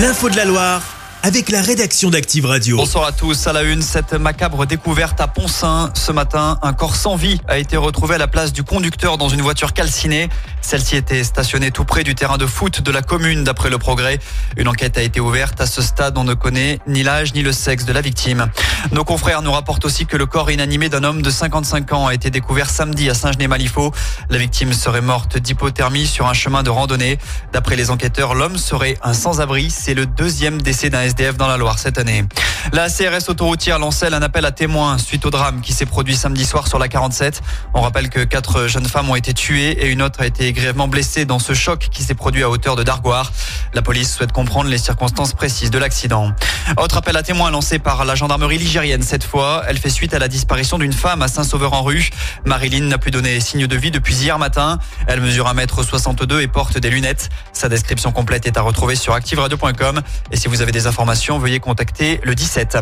L'info de la Loire avec la rédaction d'Active Radio. Bonsoir à tous. À la une, cette macabre découverte à Poncin. Ce matin, un corps sans vie a été retrouvé à la place du conducteur dans une voiture calcinée. Celle-ci était stationnée tout près du terrain de foot de la commune, d'après le progrès. Une enquête a été ouverte. À ce stade, on ne connaît ni l'âge ni le sexe de la victime. Nos confrères nous rapportent aussi que le corps inanimé d'un homme de 55 ans a été découvert samedi à Saint-Genès-Malifaux. La victime serait morte d'hypothermie sur un chemin de randonnée. D'après les enquêteurs, l'homme serait un sans-abri. C'est le deuxième décès d'un SDF dans la Loire cette année. La CRS autoroutière lançait un appel à témoins suite au drame qui s'est produit samedi soir sur la 47. On rappelle que quatre jeunes femmes ont été tuées et une autre a été grièvement blessée dans ce choc qui s'est produit à hauteur de Dargoire. La police souhaite comprendre les circonstances précises de l'accident. Autre appel à témoins lancé par la gendarmerie ligérienne cette fois. Elle fait suite à la disparition d'une femme à Saint-Sauveur-en-Rue. Marilyn n'a plus donné signe de vie depuis hier matin. Elle mesure 1m62 et porte des lunettes. Sa description complète est à retrouver sur activeradio.com. Et si vous avez des informations, veuillez contacter le 17.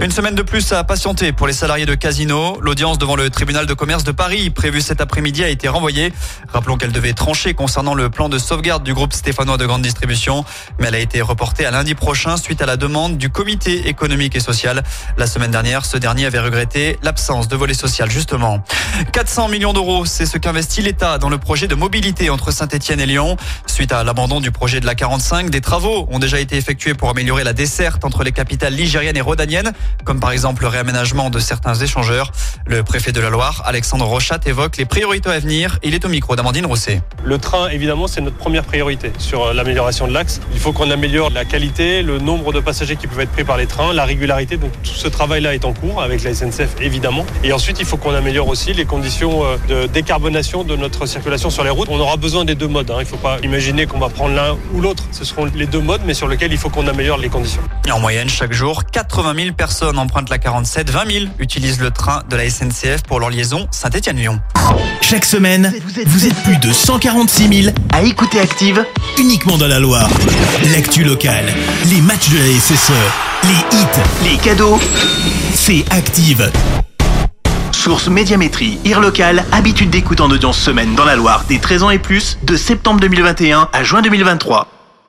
Une semaine de plus à patienter pour les salariés de Casino. L'audience devant le tribunal de commerce de Paris, prévue cet après-midi, a été renvoyée. Rappelons qu'elle devait trancher concernant le plan de sauvegarde du groupe stéphanois de grande distribution, mais elle a été reportée à lundi prochain suite à la demande du comité économique et social. La semaine dernière, ce dernier avait regretté l'absence de volet social, justement. 400 millions d'euros, c'est ce qu'investit l'État dans le projet de mobilité entre Saint-Etienne et Lyon. Suite à l'abandon du projet de la 45, des travaux ont déjà été effectués pour améliorer la desserte entre les capitales ligériennes et rhodaniennes, comme par exemple le réaménagement de certains échangeurs. Le préfet de la Loire, Alexandre Rochat, évoque les priorités à venir. Il est au micro d'Amandine Rousset. Le train, évidemment, c'est notre première priorité sur euh, l'amélioration de l'axe. Il faut qu'on améliore la qualité, le nombre de passagers qui peuvent être pris par les trains, la régularité. Donc tout ce travail-là est en cours avec la SNCF, évidemment. Et ensuite, il faut qu'on améliore aussi les conditions euh, de décarbonation de notre circulation sur les routes. On aura besoin des deux modes. hein. Il ne faut pas imaginer qu'on va prendre l'un ou l'autre. Ce seront les deux modes, mais sur lesquels il faut qu'on améliore les conditions. Et en moyenne, chaque jour, 80 000 personnes empruntent la 47, 20 000 utilisent le train de la SNCF pour leur liaison Saint-Étienne-Lyon. Chaque semaine, vous êtes plus de 146 000 à écouter Active uniquement dans la Loire. L'actu locale, les matchs de la SSE, les hits, les cadeaux, c'est Active. Source Médiamétrie, IR local, habitude d'écoute en audience semaine dans la Loire des 13 ans et plus, de septembre 2021 à juin 2023.